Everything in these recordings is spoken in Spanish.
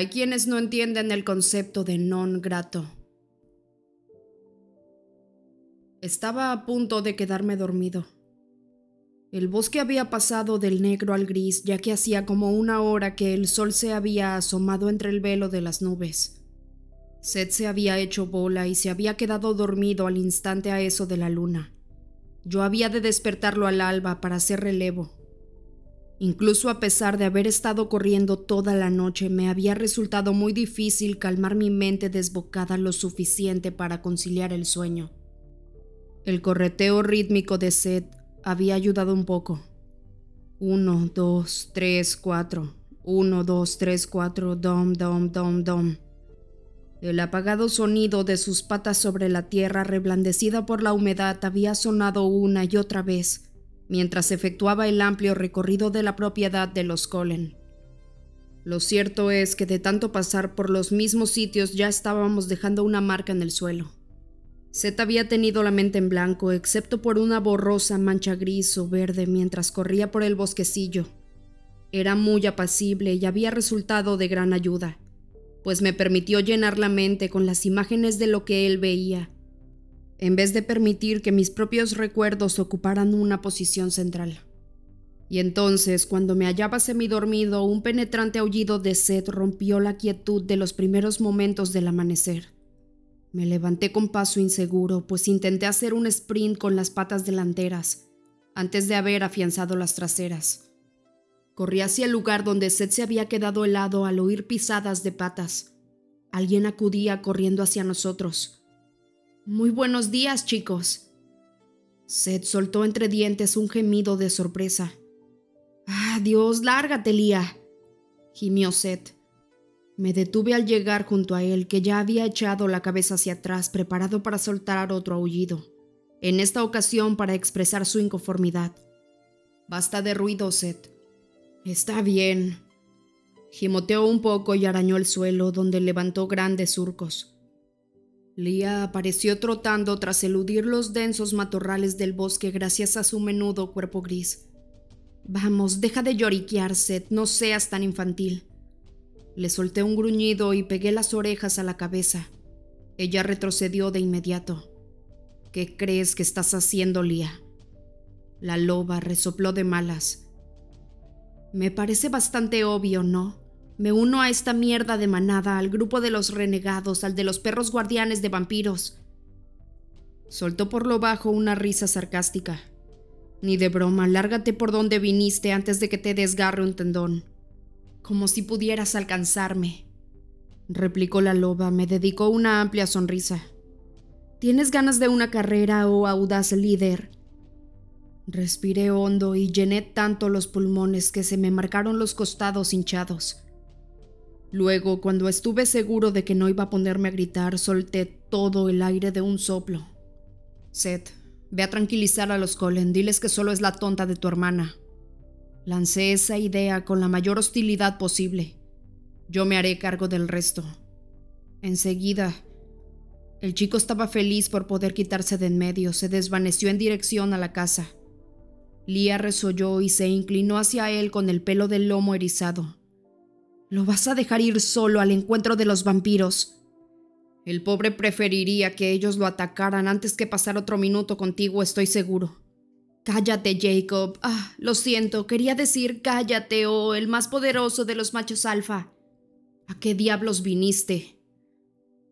Hay quienes no entienden el concepto de non grato. Estaba a punto de quedarme dormido. El bosque había pasado del negro al gris, ya que hacía como una hora que el sol se había asomado entre el velo de las nubes. Seth se había hecho bola y se había quedado dormido al instante a eso de la luna. Yo había de despertarlo al alba para hacer relevo. Incluso a pesar de haber estado corriendo toda la noche, me había resultado muy difícil calmar mi mente desbocada lo suficiente para conciliar el sueño. El correteo rítmico de Seth había ayudado un poco. Uno, dos, tres, cuatro. Uno, dos, tres, cuatro. Dom, dom, dom, dom. El apagado sonido de sus patas sobre la tierra reblandecida por la humedad había sonado una y otra vez, mientras efectuaba el amplio recorrido de la propiedad de los Colen. Lo cierto es que de tanto pasar por los mismos sitios ya estábamos dejando una marca en el suelo. Seth había tenido la mente en blanco, excepto por una borrosa mancha gris o verde mientras corría por el bosquecillo. Era muy apacible y había resultado de gran ayuda, pues me permitió llenar la mente con las imágenes de lo que él veía, en vez de permitir que mis propios recuerdos ocuparan una posición central. Y entonces, cuando me hallaba semidormido, un penetrante aullido de sed rompió la quietud de los primeros momentos del amanecer. Me levanté con paso inseguro, pues intenté hacer un sprint con las patas delanteras, antes de haber afianzado las traseras. Corrí hacia el lugar donde Seth se había quedado helado al oír pisadas de patas. Alguien acudía corriendo hacia nosotros. Muy buenos días, chicos. Seth soltó entre dientes un gemido de sorpresa. ¡Ah, Dios, lárgate, Lía! gimió Seth. Me detuve al llegar junto a él, que ya había echado la cabeza hacia atrás, preparado para soltar otro aullido, en esta ocasión para expresar su inconformidad. Basta de ruido, Seth. Está bien. Gimoteó un poco y arañó el suelo, donde levantó grandes surcos. Lía apareció trotando tras eludir los densos matorrales del bosque gracias a su menudo cuerpo gris. Vamos, deja de lloriquear, Seth, no seas tan infantil. Le solté un gruñido y pegué las orejas a la cabeza. Ella retrocedió de inmediato. ¿Qué crees que estás haciendo, Lía? La loba resopló de malas. Me parece bastante obvio, ¿no? Me uno a esta mierda de manada, al grupo de los renegados, al de los perros guardianes de vampiros. Soltó por lo bajo una risa sarcástica. Ni de broma, lárgate por donde viniste antes de que te desgarre un tendón como si pudieras alcanzarme, replicó la loba. Me dedicó una amplia sonrisa. ¿Tienes ganas de una carrera, oh audaz líder? Respiré hondo y llené tanto los pulmones que se me marcaron los costados hinchados. Luego, cuando estuve seguro de que no iba a ponerme a gritar, solté todo el aire de un soplo. Seth, ve a tranquilizar a los Colen, diles que solo es la tonta de tu hermana. Lancé esa idea con la mayor hostilidad posible. Yo me haré cargo del resto. Enseguida, el chico estaba feliz por poder quitarse de en medio, se desvaneció en dirección a la casa. Lía resolló y se inclinó hacia él con el pelo del lomo erizado. ¿Lo vas a dejar ir solo al encuentro de los vampiros? El pobre preferiría que ellos lo atacaran antes que pasar otro minuto contigo, estoy seguro. Cállate, Jacob. Ah, lo siento, quería decir cállate, oh, el más poderoso de los machos alfa. ¿A qué diablos viniste?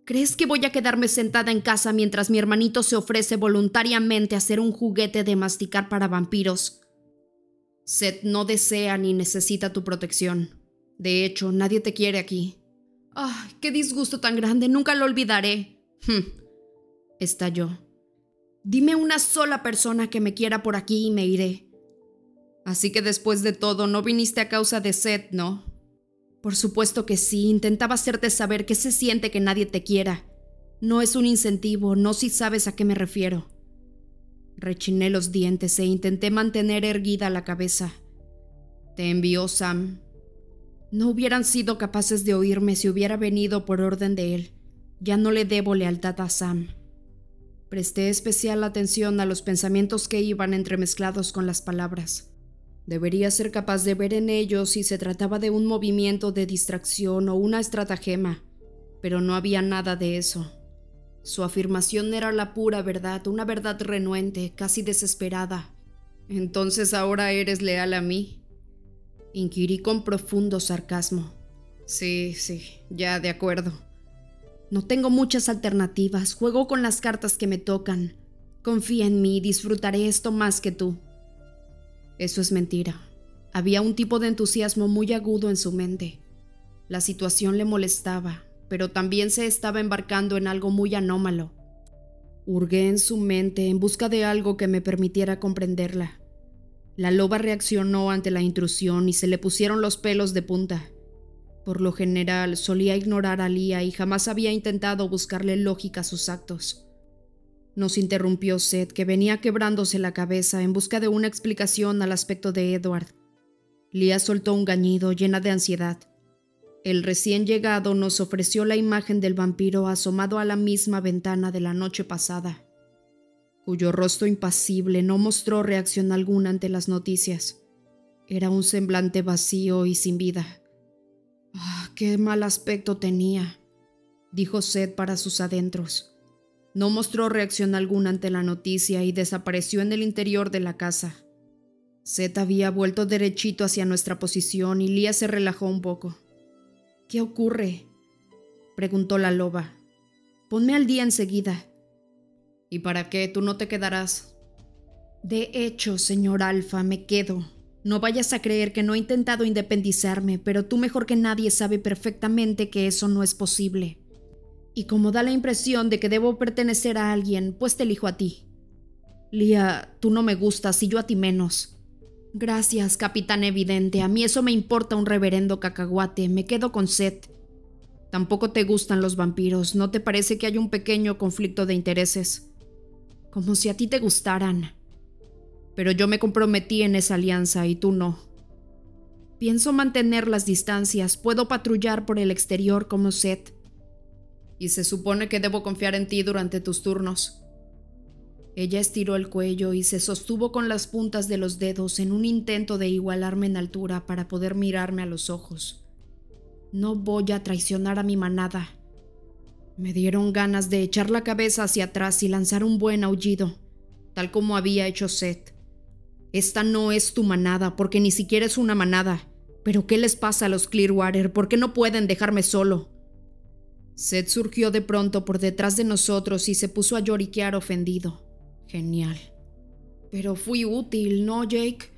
¿Crees que voy a quedarme sentada en casa mientras mi hermanito se ofrece voluntariamente a ser un juguete de masticar para vampiros? Seth no desea ni necesita tu protección. De hecho, nadie te quiere aquí. ¡Ah, qué disgusto tan grande! Nunca lo olvidaré. Hm, estalló. Dime una sola persona que me quiera por aquí y me iré. Así que después de todo, no viniste a causa de Seth, ¿no? Por supuesto que sí, intentaba hacerte saber qué se siente que nadie te quiera. No es un incentivo, no si sabes a qué me refiero. Rechiné los dientes e intenté mantener erguida la cabeza. Te envió Sam. No hubieran sido capaces de oírme si hubiera venido por orden de él. Ya no le debo lealtad a Sam. Presté especial atención a los pensamientos que iban entremezclados con las palabras. Debería ser capaz de ver en ellos si se trataba de un movimiento de distracción o una estratagema, pero no había nada de eso. Su afirmación era la pura verdad, una verdad renuente, casi desesperada. Entonces ahora eres leal a mí. Inquirí con profundo sarcasmo. Sí, sí, ya de acuerdo. No tengo muchas alternativas, juego con las cartas que me tocan. Confía en mí, disfrutaré esto más que tú. Eso es mentira. Había un tipo de entusiasmo muy agudo en su mente. La situación le molestaba, pero también se estaba embarcando en algo muy anómalo. Hurgué en su mente en busca de algo que me permitiera comprenderla. La loba reaccionó ante la intrusión y se le pusieron los pelos de punta. Por lo general solía ignorar a Lía y jamás había intentado buscarle lógica a sus actos. Nos interrumpió Seth, que venía quebrándose la cabeza en busca de una explicación al aspecto de Edward. Lia soltó un gañido llena de ansiedad. El recién llegado nos ofreció la imagen del vampiro asomado a la misma ventana de la noche pasada, cuyo rostro impasible no mostró reacción alguna ante las noticias. Era un semblante vacío y sin vida. Ah, qué mal aspecto tenía, dijo Seth para sus adentros. No mostró reacción alguna ante la noticia y desapareció en el interior de la casa. Seth había vuelto derechito hacia nuestra posición y Lía se relajó un poco. ¿Qué ocurre? preguntó la loba. Ponme al día enseguida. ¿Y para qué? ¿Tú no te quedarás? De hecho, señor Alfa, me quedo. No vayas a creer que no he intentado independizarme, pero tú mejor que nadie sabe perfectamente que eso no es posible y como da la impresión de que debo pertenecer a alguien, pues te elijo a ti. Lía, tú no me gustas y yo a ti menos. Gracias, capitán evidente. A mí eso me importa un reverendo cacahuate. Me quedo con Seth. Tampoco te gustan los vampiros. ¿No te parece que hay un pequeño conflicto de intereses? Como si a ti te gustaran. Pero yo me comprometí en esa alianza y tú no. Pienso mantener las distancias. Puedo patrullar por el exterior como Seth y se supone que debo confiar en ti durante tus turnos. Ella estiró el cuello y se sostuvo con las puntas de los dedos en un intento de igualarme en altura para poder mirarme a los ojos. No voy a traicionar a mi manada. Me dieron ganas de echar la cabeza hacia atrás y lanzar un buen aullido, tal como había hecho Seth. Esta no es tu manada, porque ni siquiera es una manada. Pero ¿qué les pasa a los Clearwater? ¿Por qué no pueden dejarme solo? Seth surgió de pronto por detrás de nosotros y se puso a lloriquear ofendido. Genial. Pero fui útil, ¿no, Jake?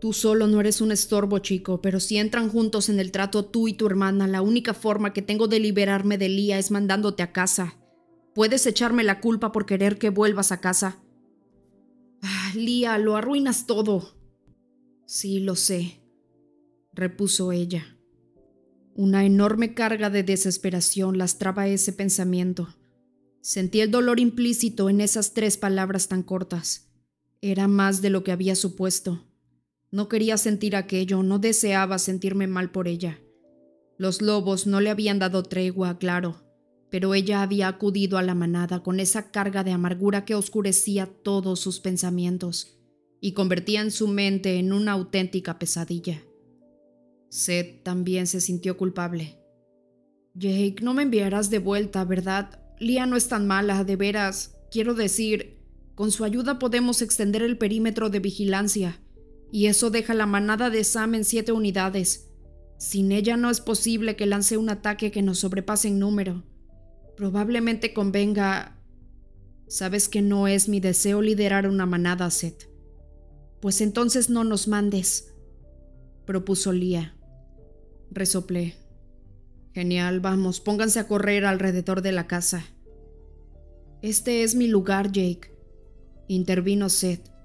Tú solo no eres un estorbo, chico, pero si entran juntos en el trato tú y tu hermana, la única forma que tengo de liberarme de Lía es mandándote a casa. Puedes echarme la culpa por querer que vuelvas a casa. Ah, Lía, lo arruinas todo. Sí, lo sé, repuso ella. Una enorme carga de desesperación lastraba ese pensamiento. Sentí el dolor implícito en esas tres palabras tan cortas. Era más de lo que había supuesto. No quería sentir aquello, no deseaba sentirme mal por ella. Los lobos no le habían dado tregua, claro, pero ella había acudido a la manada con esa carga de amargura que oscurecía todos sus pensamientos y convertía en su mente en una auténtica pesadilla. Seth también se sintió culpable. Jake, no me enviarás de vuelta, ¿verdad? Lia no es tan mala, de veras. Quiero decir, con su ayuda podemos extender el perímetro de vigilancia, y eso deja la manada de Sam en siete unidades. Sin ella no es posible que lance un ataque que nos sobrepase en número. Probablemente convenga... Sabes que no es mi deseo liderar una manada, Seth. Pues entonces no nos mandes, propuso Lia. Resoplé. Genial, vamos, pónganse a correr alrededor de la casa. Este es mi lugar, Jake, intervino Seth.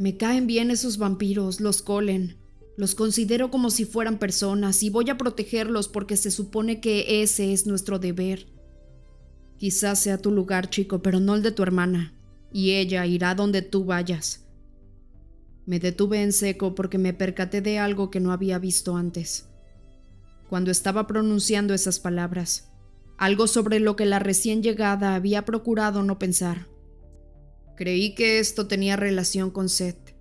Me caen bien esos vampiros, los colen. Los considero como si fueran personas y voy a protegerlos porque se supone que ese es nuestro deber. Quizás sea tu lugar, chico, pero no el de tu hermana, y ella irá donde tú vayas. Me detuve en seco porque me percaté de algo que no había visto antes cuando estaba pronunciando esas palabras, algo sobre lo que la recién llegada había procurado no pensar. Creí que esto tenía relación con Seth.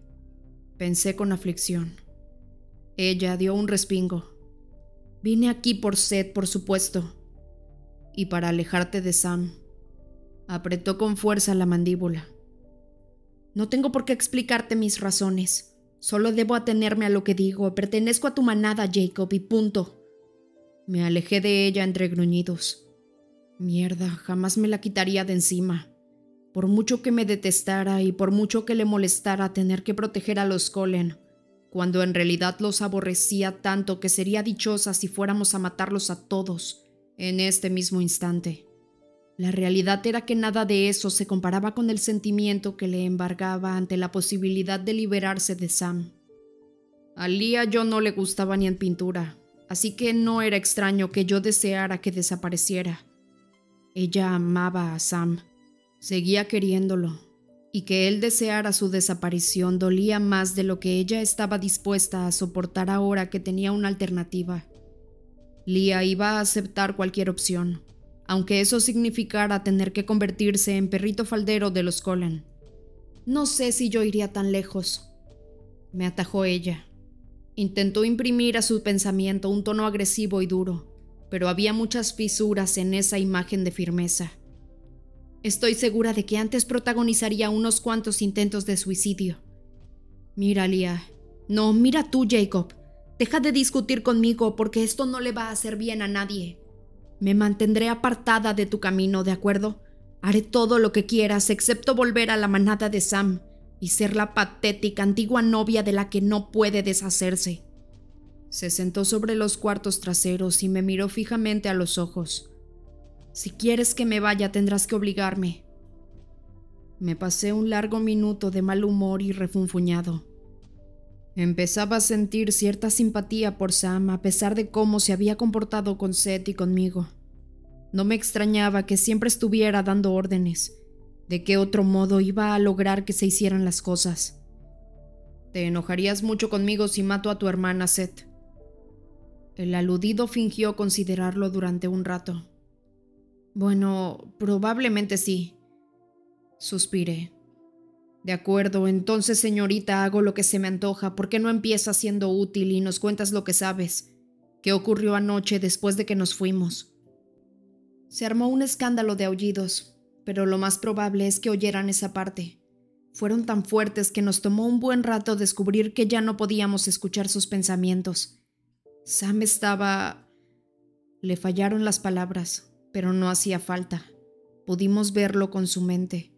Pensé con aflicción. Ella dio un respingo. Vine aquí por sed, por supuesto. Y para alejarte de Sam. Apretó con fuerza la mandíbula. No tengo por qué explicarte mis razones. Solo debo atenerme a lo que digo. Pertenezco a tu manada, Jacob, y punto. Me alejé de ella entre gruñidos. Mierda, jamás me la quitaría de encima. Por mucho que me detestara y por mucho que le molestara tener que proteger a los Colen, cuando en realidad los aborrecía tanto que sería dichosa si fuéramos a matarlos a todos en este mismo instante. La realidad era que nada de eso se comparaba con el sentimiento que le embargaba ante la posibilidad de liberarse de Sam. A Lía yo no le gustaba ni en pintura, así que no era extraño que yo deseara que desapareciera. Ella amaba a Sam, seguía queriéndolo, y que él deseara su desaparición dolía más de lo que ella estaba dispuesta a soportar ahora que tenía una alternativa. Lía iba a aceptar cualquier opción, aunque eso significara tener que convertirse en perrito faldero de los Colen. No sé si yo iría tan lejos, me atajó ella. Intentó imprimir a su pensamiento un tono agresivo y duro, pero había muchas fisuras en esa imagen de firmeza. Estoy segura de que antes protagonizaría unos cuantos intentos de suicidio. Mira, Lia. No, mira tú, Jacob. Deja de discutir conmigo porque esto no le va a hacer bien a nadie. Me mantendré apartada de tu camino, ¿de acuerdo? Haré todo lo que quieras excepto volver a la manada de Sam y ser la patética antigua novia de la que no puede deshacerse. Se sentó sobre los cuartos traseros y me miró fijamente a los ojos. Si quieres que me vaya, tendrás que obligarme. Me pasé un largo minuto de mal humor y refunfuñado. Empezaba a sentir cierta simpatía por Sam a pesar de cómo se había comportado con Seth y conmigo. No me extrañaba que siempre estuviera dando órdenes. ¿De qué otro modo iba a lograr que se hicieran las cosas? Te enojarías mucho conmigo si mato a tu hermana, Seth. El aludido fingió considerarlo durante un rato. Bueno, probablemente sí. Suspiré. De acuerdo, entonces señorita, hago lo que se me antoja. ¿Por qué no empiezas siendo útil y nos cuentas lo que sabes? ¿Qué ocurrió anoche después de que nos fuimos? Se armó un escándalo de aullidos, pero lo más probable es que oyeran esa parte. Fueron tan fuertes que nos tomó un buen rato descubrir que ya no podíamos escuchar sus pensamientos. Sam estaba... Le fallaron las palabras pero no hacía falta. Pudimos verlo con su mente.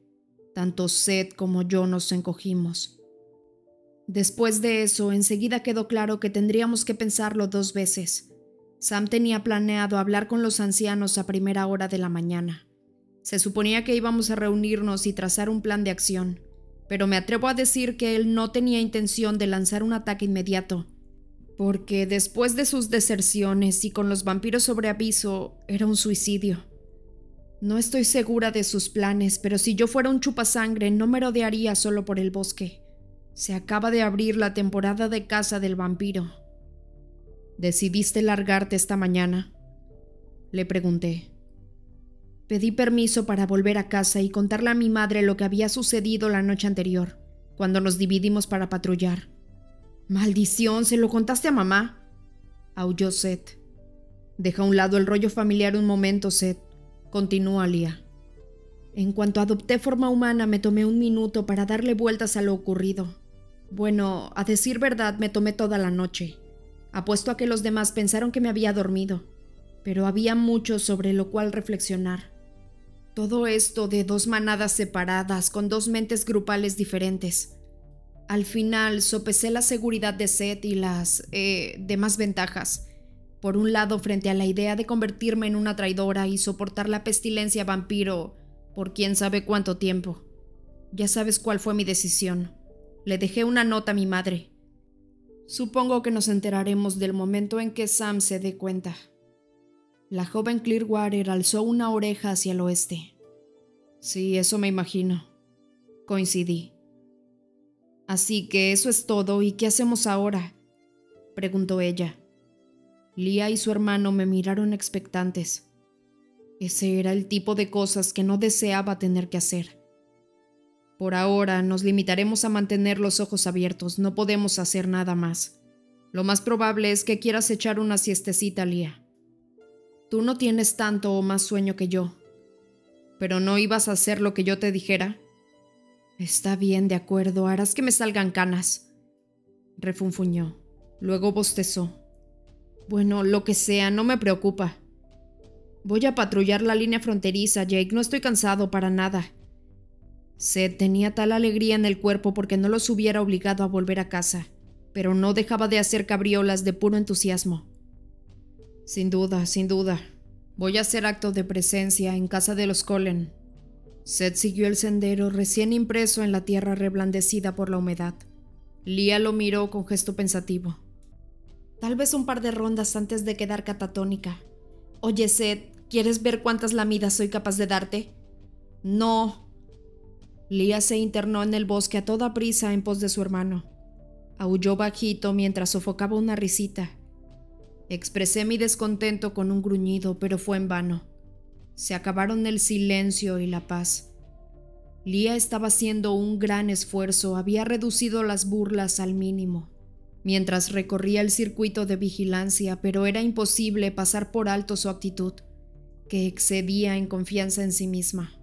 Tanto Seth como yo nos encogimos. Después de eso, enseguida quedó claro que tendríamos que pensarlo dos veces. Sam tenía planeado hablar con los ancianos a primera hora de la mañana. Se suponía que íbamos a reunirnos y trazar un plan de acción, pero me atrevo a decir que él no tenía intención de lanzar un ataque inmediato, porque después de sus deserciones y con los vampiros sobre aviso, era un suicidio. No estoy segura de sus planes, pero si yo fuera un chupasangre no me rodearía solo por el bosque. Se acaba de abrir la temporada de caza del vampiro. ¿Decidiste largarte esta mañana? Le pregunté. Pedí permiso para volver a casa y contarle a mi madre lo que había sucedido la noche anterior, cuando nos dividimos para patrullar. Maldición, ¿se lo contaste a mamá? aulló Seth. Deja a un lado el rollo familiar un momento, Seth, continuó Alia. En cuanto adopté forma humana, me tomé un minuto para darle vueltas a lo ocurrido. Bueno, a decir verdad, me tomé toda la noche. Apuesto a que los demás pensaron que me había dormido, pero había mucho sobre lo cual reflexionar. Todo esto de dos manadas separadas, con dos mentes grupales diferentes, al final sopesé la seguridad de Seth y las eh, demás ventajas. Por un lado, frente a la idea de convertirme en una traidora y soportar la pestilencia vampiro por quién sabe cuánto tiempo. Ya sabes cuál fue mi decisión. Le dejé una nota a mi madre. Supongo que nos enteraremos del momento en que Sam se dé cuenta. La joven Clearwater alzó una oreja hacia el oeste. Sí, eso me imagino. Coincidí. Así que eso es todo, ¿y qué hacemos ahora? preguntó ella. Lía y su hermano me miraron expectantes. Ese era el tipo de cosas que no deseaba tener que hacer. Por ahora nos limitaremos a mantener los ojos abiertos, no podemos hacer nada más. Lo más probable es que quieras echar una siestecita, Lía. Tú no tienes tanto o más sueño que yo. ¿Pero no ibas a hacer lo que yo te dijera? Está bien, de acuerdo, harás que me salgan canas. Refunfuñó. Luego bostezó. Bueno, lo que sea, no me preocupa. Voy a patrullar la línea fronteriza, Jake. No estoy cansado para nada. Seth tenía tal alegría en el cuerpo porque no los hubiera obligado a volver a casa, pero no dejaba de hacer cabriolas de puro entusiasmo. Sin duda, sin duda. Voy a hacer acto de presencia en casa de los Cullen. Seth siguió el sendero recién impreso en la tierra reblandecida por la humedad. Lia lo miró con gesto pensativo. Tal vez un par de rondas antes de quedar catatónica. Oye, Seth, ¿quieres ver cuántas lamidas soy capaz de darte? No, Lía se internó en el bosque a toda prisa en pos de su hermano. Aulló bajito mientras sofocaba una risita. Expresé mi descontento con un gruñido, pero fue en vano. Se acabaron el silencio y la paz. Lía estaba haciendo un gran esfuerzo, había reducido las burlas al mínimo, mientras recorría el circuito de vigilancia, pero era imposible pasar por alto su actitud, que excedía en confianza en sí misma.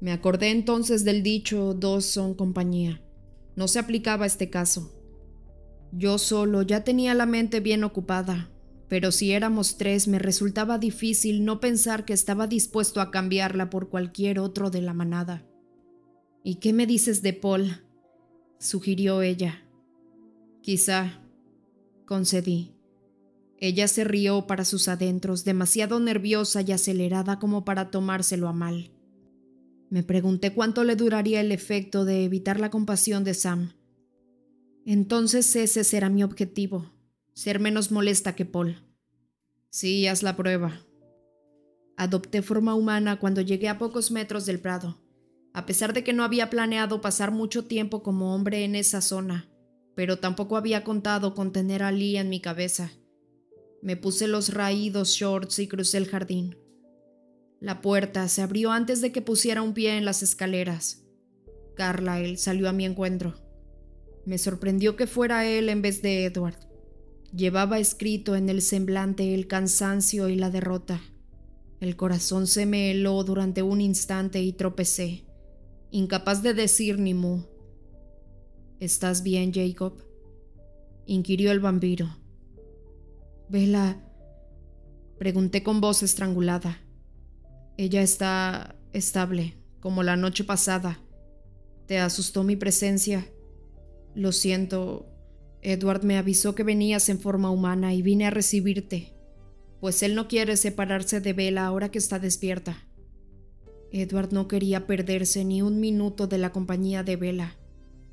Me acordé entonces del dicho dos son compañía. No se aplicaba este caso. Yo solo ya tenía la mente bien ocupada, pero si éramos tres me resultaba difícil no pensar que estaba dispuesto a cambiarla por cualquier otro de la manada. ¿Y qué me dices de Paul? sugirió ella. Quizá, concedí. Ella se rió para sus adentros, demasiado nerviosa y acelerada como para tomárselo a mal. Me pregunté cuánto le duraría el efecto de evitar la compasión de Sam. Entonces ese será mi objetivo, ser menos molesta que Paul. Sí, haz la prueba. Adopté forma humana cuando llegué a pocos metros del prado, a pesar de que no había planeado pasar mucho tiempo como hombre en esa zona, pero tampoco había contado con tener a Lee en mi cabeza. Me puse los raídos shorts y crucé el jardín. La puerta se abrió antes de que pusiera un pie en las escaleras. Carlyle salió a mi encuentro. Me sorprendió que fuera él en vez de Edward. Llevaba escrito en el semblante el cansancio y la derrota. El corazón se me heló durante un instante y tropecé, incapaz de decir ni mu. ¿Estás bien, Jacob? inquirió el vampiro. Vela, pregunté con voz estrangulada. Ella está estable, como la noche pasada. ¿Te asustó mi presencia? Lo siento. Edward me avisó que venías en forma humana y vine a recibirte, pues él no quiere separarse de Bella ahora que está despierta. Edward no quería perderse ni un minuto de la compañía de Bella,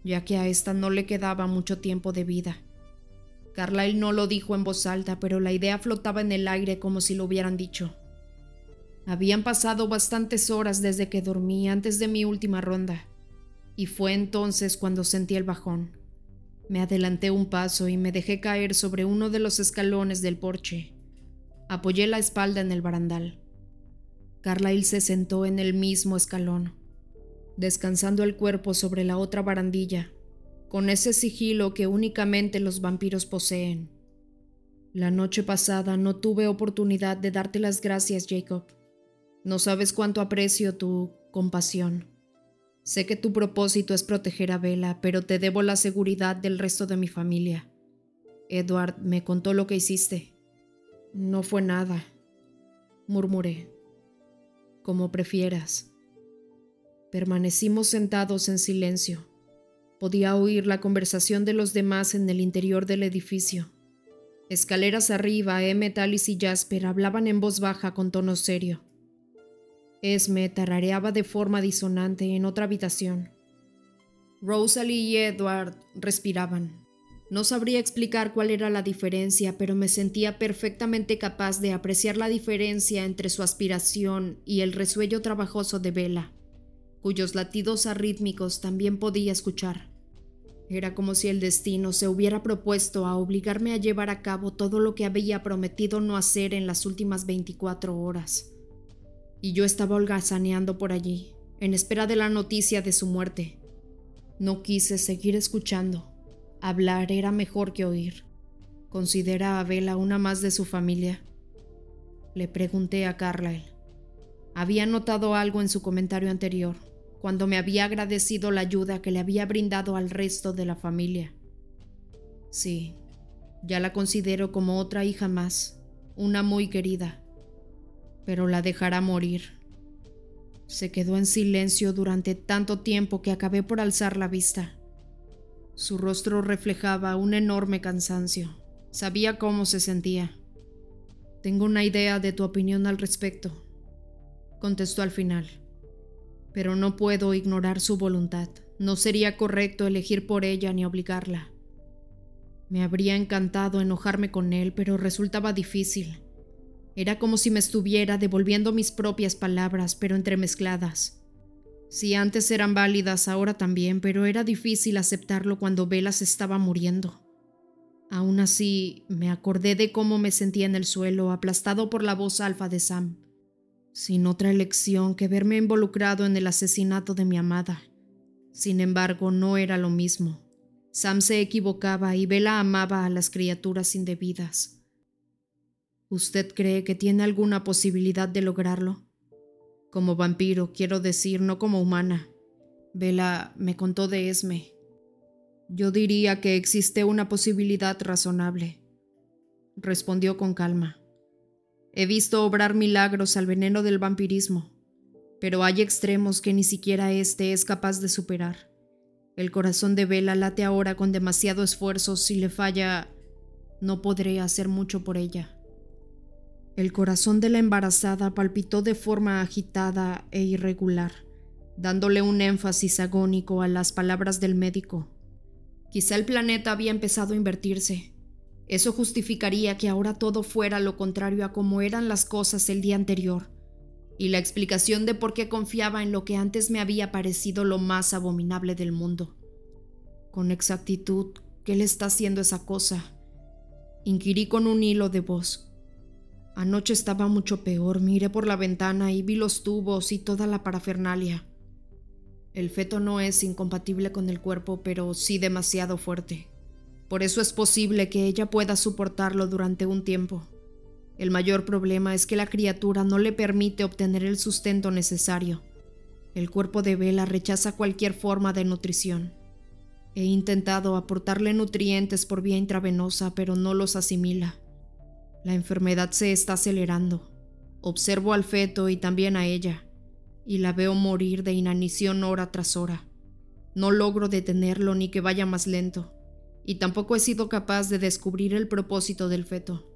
ya que a esta no le quedaba mucho tiempo de vida. Carlyle no lo dijo en voz alta, pero la idea flotaba en el aire como si lo hubieran dicho. Habían pasado bastantes horas desde que dormí antes de mi última ronda, y fue entonces cuando sentí el bajón. Me adelanté un paso y me dejé caer sobre uno de los escalones del porche. Apoyé la espalda en el barandal. Carlyle se sentó en el mismo escalón, descansando el cuerpo sobre la otra barandilla, con ese sigilo que únicamente los vampiros poseen. La noche pasada no tuve oportunidad de darte las gracias, Jacob. No sabes cuánto aprecio tu compasión. Sé que tu propósito es proteger a Bella, pero te debo la seguridad del resto de mi familia. Edward me contó lo que hiciste. No fue nada, murmuré. Como prefieras. Permanecimos sentados en silencio. Podía oír la conversación de los demás en el interior del edificio. Escaleras arriba, Emmet, Alice y Jasper hablaban en voz baja con tono serio. Esme tarareaba de forma disonante en otra habitación. Rosalie y Edward respiraban. No sabría explicar cuál era la diferencia, pero me sentía perfectamente capaz de apreciar la diferencia entre su aspiración y el resuello trabajoso de Bella, cuyos latidos arrítmicos también podía escuchar. Era como si el destino se hubiera propuesto a obligarme a llevar a cabo todo lo que había prometido no hacer en las últimas 24 horas y yo estaba holgazaneando por allí, en espera de la noticia de su muerte. No quise seguir escuchando. Hablar era mejor que oír. ¿Considera a Bella una más de su familia? Le pregunté a Carlyle. Había notado algo en su comentario anterior, cuando me había agradecido la ayuda que le había brindado al resto de la familia. Sí, ya la considero como otra hija más, una muy querida, pero la dejará morir. Se quedó en silencio durante tanto tiempo que acabé por alzar la vista. Su rostro reflejaba un enorme cansancio. Sabía cómo se sentía. Tengo una idea de tu opinión al respecto, contestó al final. Pero no puedo ignorar su voluntad. No sería correcto elegir por ella ni obligarla. Me habría encantado enojarme con él, pero resultaba difícil. Era como si me estuviera devolviendo mis propias palabras, pero entremezcladas. Si antes eran válidas, ahora también, pero era difícil aceptarlo cuando Velas estaba muriendo. Aún así, me acordé de cómo me sentía en el suelo, aplastado por la voz alfa de Sam, sin otra elección que verme involucrado en el asesinato de mi amada. Sin embargo, no era lo mismo. Sam se equivocaba y Bella amaba a las criaturas indebidas. ¿Usted cree que tiene alguna posibilidad de lograrlo? Como vampiro, quiero decir, no como humana. Bella me contó de Esme. Yo diría que existe una posibilidad razonable, respondió con calma. He visto obrar milagros al veneno del vampirismo, pero hay extremos que ni siquiera éste es capaz de superar. El corazón de Vela late ahora con demasiado esfuerzo. Si le falla, no podré hacer mucho por ella. El corazón de la embarazada palpitó de forma agitada e irregular, dándole un énfasis agónico a las palabras del médico. Quizá el planeta había empezado a invertirse. Eso justificaría que ahora todo fuera lo contrario a como eran las cosas el día anterior y la explicación de por qué confiaba en lo que antes me había parecido lo más abominable del mundo. Con exactitud, ¿qué le está haciendo esa cosa? Inquirí con un hilo de voz. Anoche estaba mucho peor, miré por la ventana y vi los tubos y toda la parafernalia. El feto no es incompatible con el cuerpo, pero sí demasiado fuerte. Por eso es posible que ella pueda soportarlo durante un tiempo. El mayor problema es que la criatura no le permite obtener el sustento necesario. El cuerpo de Vela rechaza cualquier forma de nutrición. He intentado aportarle nutrientes por vía intravenosa, pero no los asimila. La enfermedad se está acelerando. Observo al feto y también a ella, y la veo morir de inanición hora tras hora. No logro detenerlo ni que vaya más lento, y tampoco he sido capaz de descubrir el propósito del feto.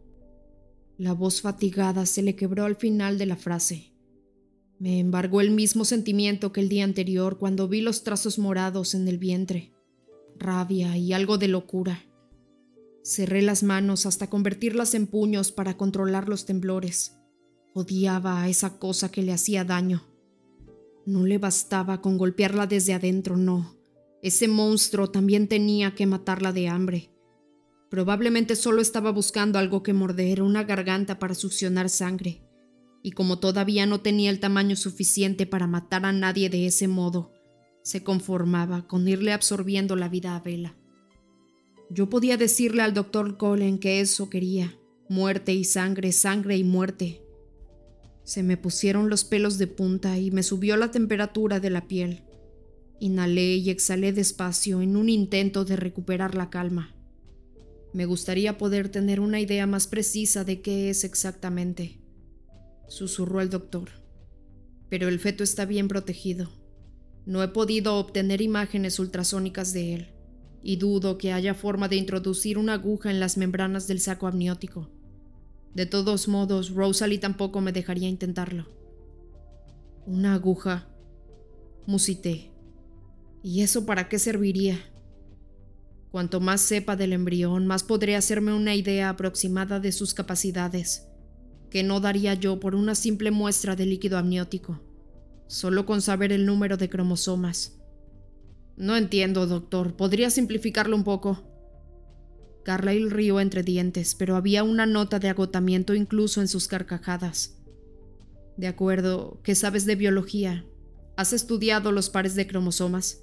La voz fatigada se le quebró al final de la frase. Me embargó el mismo sentimiento que el día anterior cuando vi los trazos morados en el vientre, rabia y algo de locura. Cerré las manos hasta convertirlas en puños para controlar los temblores. Odiaba a esa cosa que le hacía daño. No le bastaba con golpearla desde adentro, no. Ese monstruo también tenía que matarla de hambre. Probablemente solo estaba buscando algo que morder, una garganta para succionar sangre, y como todavía no tenía el tamaño suficiente para matar a nadie de ese modo, se conformaba con irle absorbiendo la vida a Vela. Yo podía decirle al doctor Colin que eso quería, muerte y sangre, sangre y muerte. Se me pusieron los pelos de punta y me subió la temperatura de la piel. Inhalé y exhalé despacio en un intento de recuperar la calma. Me gustaría poder tener una idea más precisa de qué es exactamente, susurró el doctor. Pero el feto está bien protegido. No he podido obtener imágenes ultrasónicas de él, y dudo que haya forma de introducir una aguja en las membranas del saco amniótico. De todos modos, Rosalie tampoco me dejaría intentarlo. Una aguja. Musité. ¿Y eso para qué serviría? Cuanto más sepa del embrión, más podré hacerme una idea aproximada de sus capacidades, que no daría yo por una simple muestra de líquido amniótico, solo con saber el número de cromosomas. No entiendo, doctor. ¿Podría simplificarlo un poco? Carlyle rió entre dientes, pero había una nota de agotamiento incluso en sus carcajadas. De acuerdo, ¿qué sabes de biología? ¿Has estudiado los pares de cromosomas?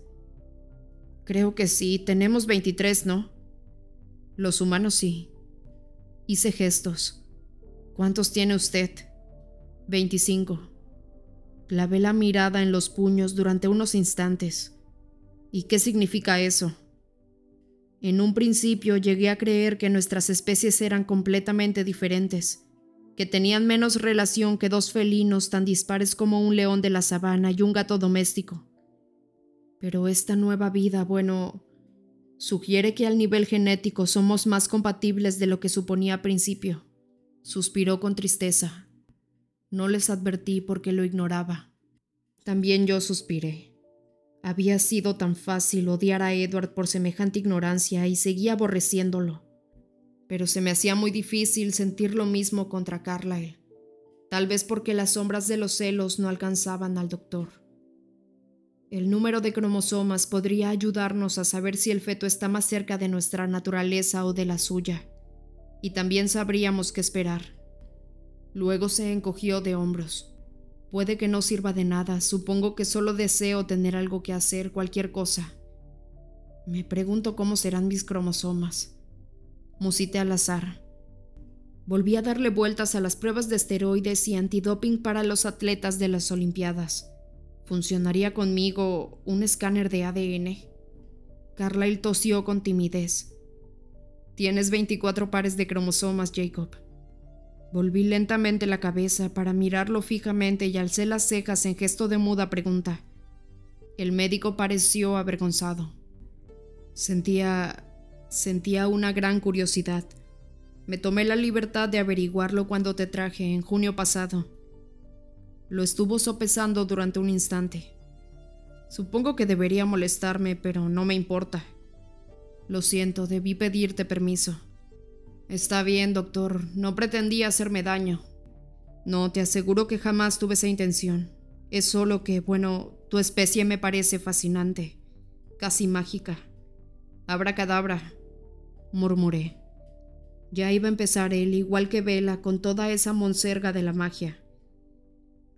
Creo que sí, tenemos 23, ¿no? Los humanos sí. Hice gestos. ¿Cuántos tiene usted? 25. Clavé la mirada en los puños durante unos instantes. ¿Y qué significa eso? En un principio llegué a creer que nuestras especies eran completamente diferentes, que tenían menos relación que dos felinos tan dispares como un león de la sabana y un gato doméstico. Pero esta nueva vida, bueno, sugiere que al nivel genético somos más compatibles de lo que suponía al principio. Suspiró con tristeza. No les advertí porque lo ignoraba. También yo suspiré. Había sido tan fácil odiar a Edward por semejante ignorancia y seguía aborreciéndolo. Pero se me hacía muy difícil sentir lo mismo contra Carlyle, tal vez porque las sombras de los celos no alcanzaban al doctor. El número de cromosomas podría ayudarnos a saber si el feto está más cerca de nuestra naturaleza o de la suya, y también sabríamos qué esperar. Luego se encogió de hombros. Puede que no sirva de nada, supongo que solo deseo tener algo que hacer, cualquier cosa. Me pregunto cómo serán mis cromosomas. Musité al azar. Volví a darle vueltas a las pruebas de esteroides y antidoping para los atletas de las Olimpiadas. ¿Funcionaría conmigo un escáner de ADN? Carlyle tosió con timidez. Tienes 24 pares de cromosomas, Jacob. Volví lentamente la cabeza para mirarlo fijamente y alcé las cejas en gesto de muda pregunta. El médico pareció avergonzado. Sentía... sentía una gran curiosidad. Me tomé la libertad de averiguarlo cuando te traje en junio pasado. Lo estuvo sopesando durante un instante. Supongo que debería molestarme, pero no me importa. Lo siento, debí pedirte permiso. Está bien, doctor, no pretendía hacerme daño. No, te aseguro que jamás tuve esa intención. Es solo que, bueno, tu especie me parece fascinante, casi mágica. Abra cadabra, murmuré. Ya iba a empezar él, igual que Vela, con toda esa monserga de la magia.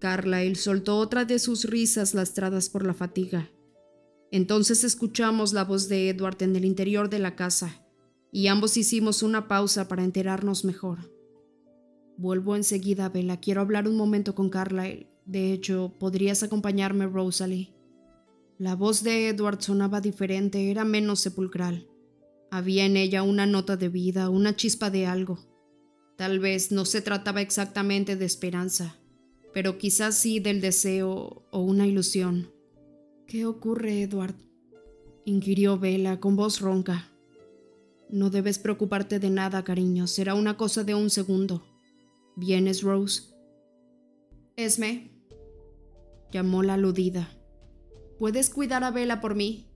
Carlyle soltó otra de sus risas lastradas por la fatiga. Entonces escuchamos la voz de Edward en el interior de la casa, y ambos hicimos una pausa para enterarnos mejor. Vuelvo enseguida, Bella. Quiero hablar un momento con Carlyle. De hecho, ¿podrías acompañarme, Rosalie? La voz de Edward sonaba diferente, era menos sepulcral. Había en ella una nota de vida, una chispa de algo. Tal vez no se trataba exactamente de esperanza, pero quizás sí del deseo o una ilusión. ¿Qué ocurre, Edward? inquirió Bella con voz ronca. No debes preocuparte de nada, cariño, será una cosa de un segundo. ¿Vienes, Rose? Esme, llamó la aludida. ¿Puedes cuidar a Bella por mí?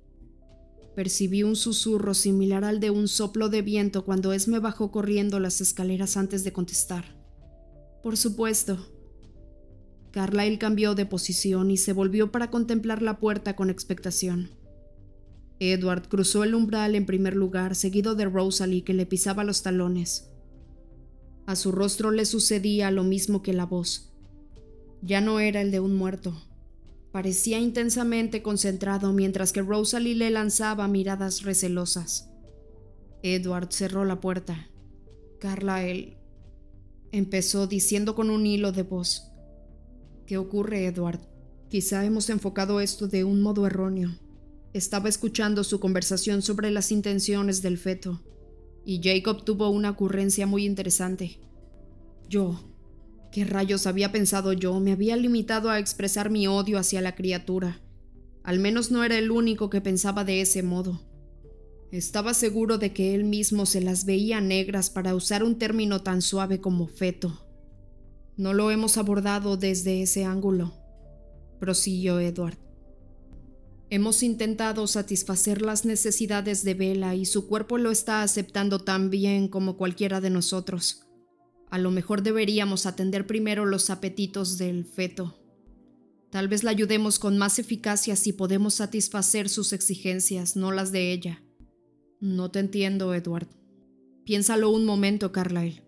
Percibí un susurro similar al de un soplo de viento cuando Esme bajó corriendo las escaleras antes de contestar. Por supuesto, Carlyle cambió de posición y se volvió para contemplar la puerta con expectación. Edward cruzó el umbral en primer lugar, seguido de Rosalie, que le pisaba los talones. A su rostro le sucedía lo mismo que la voz. Ya no era el de un muerto. Parecía intensamente concentrado mientras que Rosalie le lanzaba miradas recelosas. Edward cerró la puerta. Carlyle empezó diciendo con un hilo de voz. ¿Qué ocurre, Edward? Quizá hemos enfocado esto de un modo erróneo. Estaba escuchando su conversación sobre las intenciones del feto, y Jacob tuvo una ocurrencia muy interesante. Yo, ¿qué rayos había pensado yo? Me había limitado a expresar mi odio hacia la criatura. Al menos no era el único que pensaba de ese modo. Estaba seguro de que él mismo se las veía negras para usar un término tan suave como feto. No lo hemos abordado desde ese ángulo, prosiguió Edward. Hemos intentado satisfacer las necesidades de Bella y su cuerpo lo está aceptando tan bien como cualquiera de nosotros. A lo mejor deberíamos atender primero los apetitos del feto. Tal vez la ayudemos con más eficacia si podemos satisfacer sus exigencias, no las de ella. No te entiendo, Edward. Piénsalo un momento, Carlyle.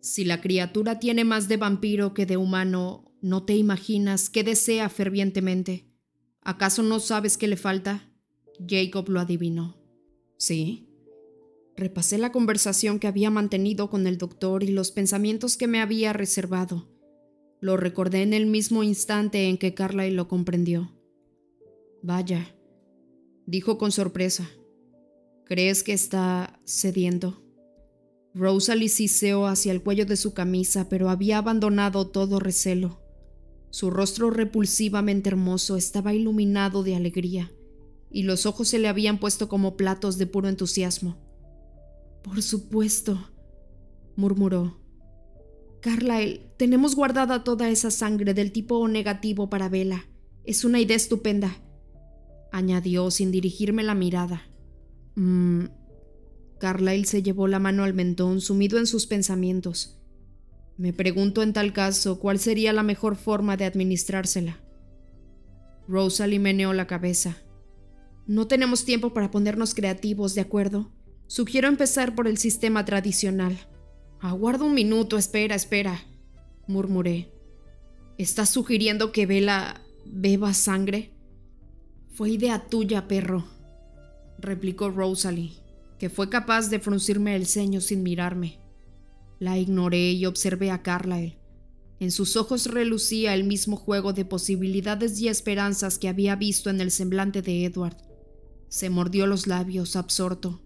Si la criatura tiene más de vampiro que de humano, ¿no te imaginas qué desea fervientemente? ¿Acaso no sabes qué le falta? Jacob lo adivinó. Sí. Repasé la conversación que había mantenido con el doctor y los pensamientos que me había reservado. Lo recordé en el mismo instante en que Carlyle lo comprendió. Vaya, dijo con sorpresa. ¿Crees que está cediendo? Rosalie siseó hacia el cuello de su camisa, pero había abandonado todo recelo. Su rostro repulsivamente hermoso estaba iluminado de alegría, y los ojos se le habían puesto como platos de puro entusiasmo. Por supuesto, murmuró. Carlyle, tenemos guardada toda esa sangre del tipo negativo para Vela. Es una idea estupenda, añadió sin dirigirme la mirada. Mmm, Carlyle se llevó la mano al mentón, sumido en sus pensamientos. Me pregunto en tal caso cuál sería la mejor forma de administrársela. Rosalie meneó la cabeza. No tenemos tiempo para ponernos creativos, ¿de acuerdo? Sugiero empezar por el sistema tradicional. Aguarda un minuto, espera, espera, murmuré. ¿Estás sugiriendo que Vela beba sangre? Fue idea tuya, perro, replicó Rosalie que fue capaz de fruncirme el ceño sin mirarme. La ignoré y observé a Carlyle. En sus ojos relucía el mismo juego de posibilidades y esperanzas que había visto en el semblante de Edward. Se mordió los labios, absorto.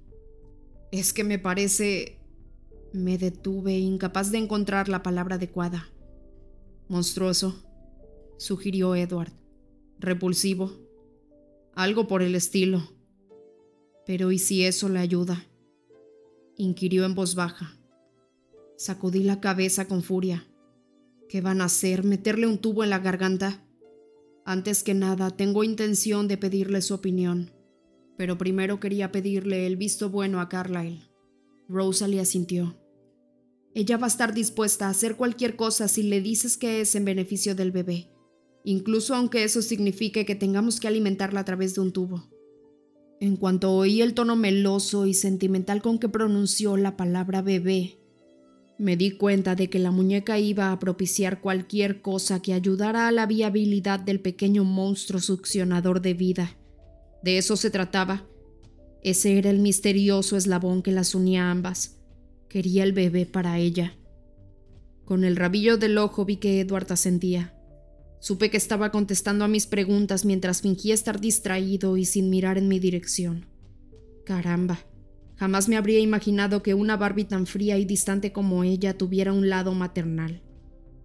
Es que me parece... Me detuve, incapaz de encontrar la palabra adecuada. Monstruoso, sugirió Edward. Repulsivo. Algo por el estilo. Pero ¿y si eso le ayuda? inquirió en voz baja. Sacudí la cabeza con furia. ¿Qué van a hacer? ¿Meterle un tubo en la garganta? Antes que nada, tengo intención de pedirle su opinión. Pero primero quería pedirle el visto bueno a Carlyle. Rosalie asintió. Ella va a estar dispuesta a hacer cualquier cosa si le dices que es en beneficio del bebé, incluso aunque eso signifique que tengamos que alimentarla a través de un tubo. En cuanto oí el tono meloso y sentimental con que pronunció la palabra bebé, me di cuenta de que la muñeca iba a propiciar cualquier cosa que ayudara a la viabilidad del pequeño monstruo succionador de vida. De eso se trataba. Ese era el misterioso eslabón que las unía a ambas. Quería el bebé para ella. Con el rabillo del ojo vi que Edward asentía. Supe que estaba contestando a mis preguntas mientras fingía estar distraído y sin mirar en mi dirección. Caramba, jamás me habría imaginado que una Barbie tan fría y distante como ella tuviera un lado maternal.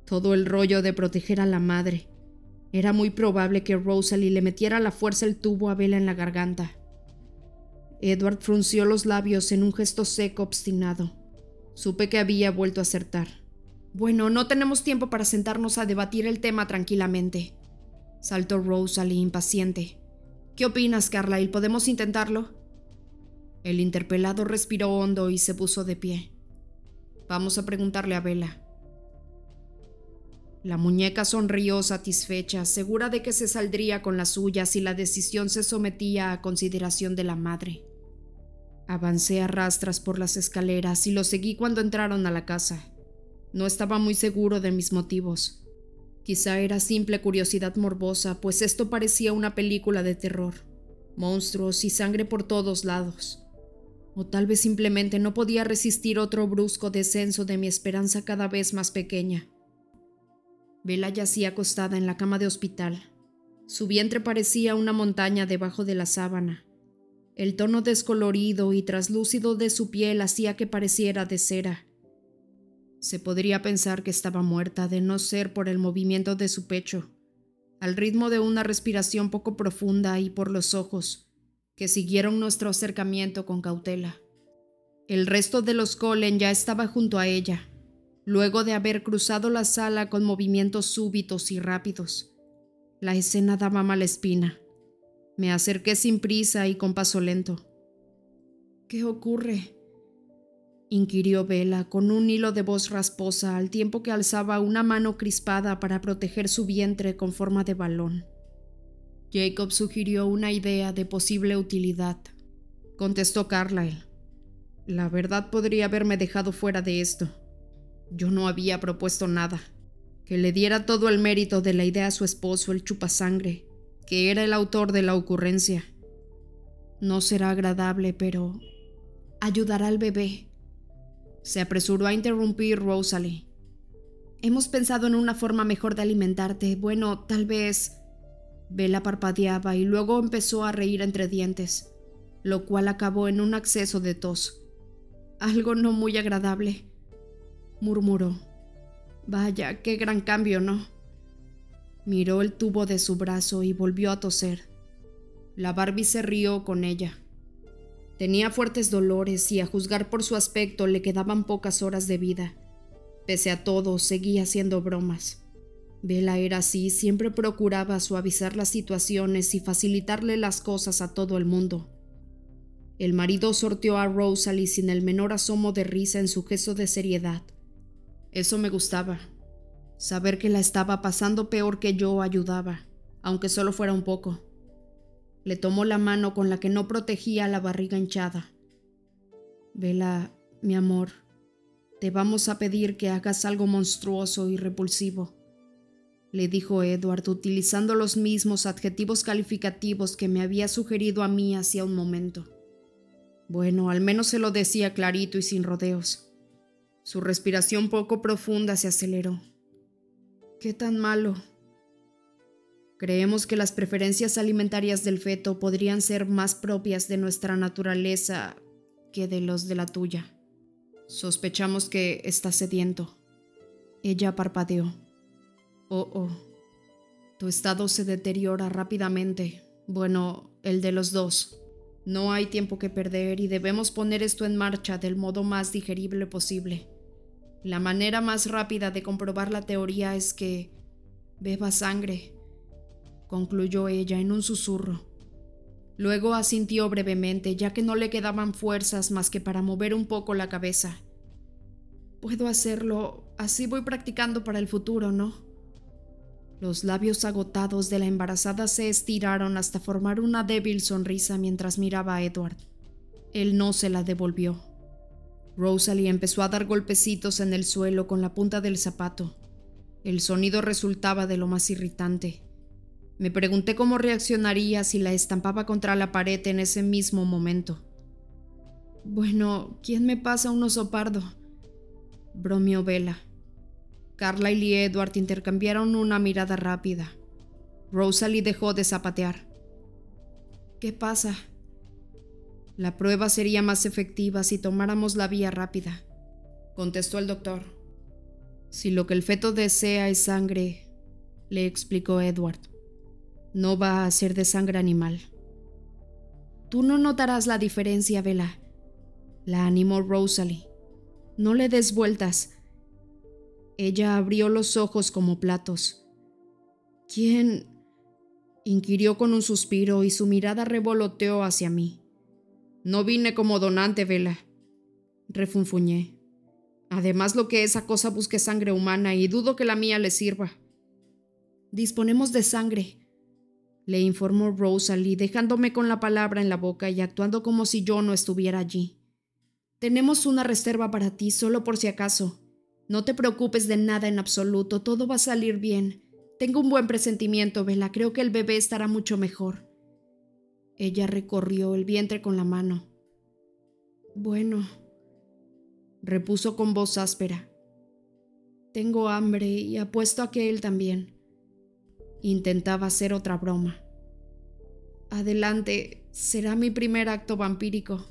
Todo el rollo de proteger a la madre. Era muy probable que Rosalie le metiera a la fuerza el tubo a Vela en la garganta. Edward frunció los labios en un gesto seco obstinado. Supe que había vuelto a acertar. Bueno, no tenemos tiempo para sentarnos a debatir el tema tranquilamente. Saltó Rosalie impaciente. ¿Qué opinas, Carlyle? ¿Podemos intentarlo? El interpelado respiró hondo y se puso de pie. Vamos a preguntarle a Vela. La muñeca sonrió satisfecha, segura de que se saldría con la suya si la decisión se sometía a consideración de la madre. Avancé a rastras por las escaleras y lo seguí cuando entraron a la casa. No estaba muy seguro de mis motivos. Quizá era simple curiosidad morbosa, pues esto parecía una película de terror. Monstruos y sangre por todos lados. O tal vez simplemente no podía resistir otro brusco descenso de mi esperanza cada vez más pequeña. Vela yacía acostada en la cama de hospital. Su vientre parecía una montaña debajo de la sábana. El tono descolorido y traslúcido de su piel hacía que pareciera de cera se podría pensar que estaba muerta de no ser por el movimiento de su pecho, al ritmo de una respiración poco profunda y por los ojos, que siguieron nuestro acercamiento con cautela. El resto de los Colen ya estaba junto a ella, luego de haber cruzado la sala con movimientos súbitos y rápidos. La escena daba mala espina. Me acerqué sin prisa y con paso lento. ¿Qué ocurre? inquirió Vela con un hilo de voz rasposa al tiempo que alzaba una mano crispada para proteger su vientre con forma de balón. Jacob sugirió una idea de posible utilidad. Contestó Carlyle. La verdad podría haberme dejado fuera de esto. Yo no había propuesto nada. Que le diera todo el mérito de la idea a su esposo, el chupasangre, que era el autor de la ocurrencia. No será agradable, pero ayudará al bebé. Se apresuró a interrumpir Rosalie. Hemos pensado en una forma mejor de alimentarte. Bueno, tal vez... Bella parpadeaba y luego empezó a reír entre dientes, lo cual acabó en un acceso de tos. Algo no muy agradable, murmuró. Vaya, qué gran cambio, ¿no? Miró el tubo de su brazo y volvió a toser. La Barbie se rió con ella. Tenía fuertes dolores y a juzgar por su aspecto le quedaban pocas horas de vida. Pese a todo, seguía haciendo bromas. Bella era así, siempre procuraba suavizar las situaciones y facilitarle las cosas a todo el mundo. El marido sorteó a Rosalie sin el menor asomo de risa en su gesto de seriedad. Eso me gustaba. Saber que la estaba pasando peor que yo ayudaba, aunque solo fuera un poco. Le tomó la mano con la que no protegía la barriga hinchada. Vela, mi amor, te vamos a pedir que hagas algo monstruoso y repulsivo, le dijo Edward utilizando los mismos adjetivos calificativos que me había sugerido a mí hacía un momento. Bueno, al menos se lo decía clarito y sin rodeos. Su respiración poco profunda se aceleró. ¿Qué tan malo? Creemos que las preferencias alimentarias del feto podrían ser más propias de nuestra naturaleza que de los de la tuya. Sospechamos que está sediento. Ella parpadeó. Oh, oh. Tu estado se deteriora rápidamente. Bueno, el de los dos. No hay tiempo que perder y debemos poner esto en marcha del modo más digerible posible. La manera más rápida de comprobar la teoría es que beba sangre, concluyó ella en un susurro. Luego asintió brevemente, ya que no le quedaban fuerzas más que para mover un poco la cabeza. Puedo hacerlo, así voy practicando para el futuro, ¿no? Los labios agotados de la embarazada se estiraron hasta formar una débil sonrisa mientras miraba a Edward. Él no se la devolvió. Rosalie empezó a dar golpecitos en el suelo con la punta del zapato. El sonido resultaba de lo más irritante. Me pregunté cómo reaccionaría si la estampaba contra la pared en ese mismo momento. Bueno, ¿quién me pasa un oso pardo? bromeó Bella. Carla y Edward intercambiaron una mirada rápida. Rosalie dejó de zapatear. ¿Qué pasa? La prueba sería más efectiva si tomáramos la vía rápida, contestó el doctor. Si lo que el feto desea es sangre, le explicó Edward. No va a ser de sangre animal. Tú no notarás la diferencia, Vela. La animó Rosalie. No le des vueltas. Ella abrió los ojos como platos. ¿Quién? inquirió con un suspiro y su mirada revoloteó hacia mí. No vine como donante, Vela. Refunfuñé. Además, lo que esa cosa busque sangre humana y dudo que la mía le sirva. Disponemos de sangre, le informó Rosalie, dejándome con la palabra en la boca y actuando como si yo no estuviera allí. Tenemos una reserva para ti, solo por si acaso. No te preocupes de nada en absoluto, todo va a salir bien. Tengo un buen presentimiento, Vela, creo que el bebé estará mucho mejor. Ella recorrió el vientre con la mano. Bueno, repuso con voz áspera. Tengo hambre y apuesto a que él también. Intentaba hacer otra broma. Adelante, será mi primer acto vampírico.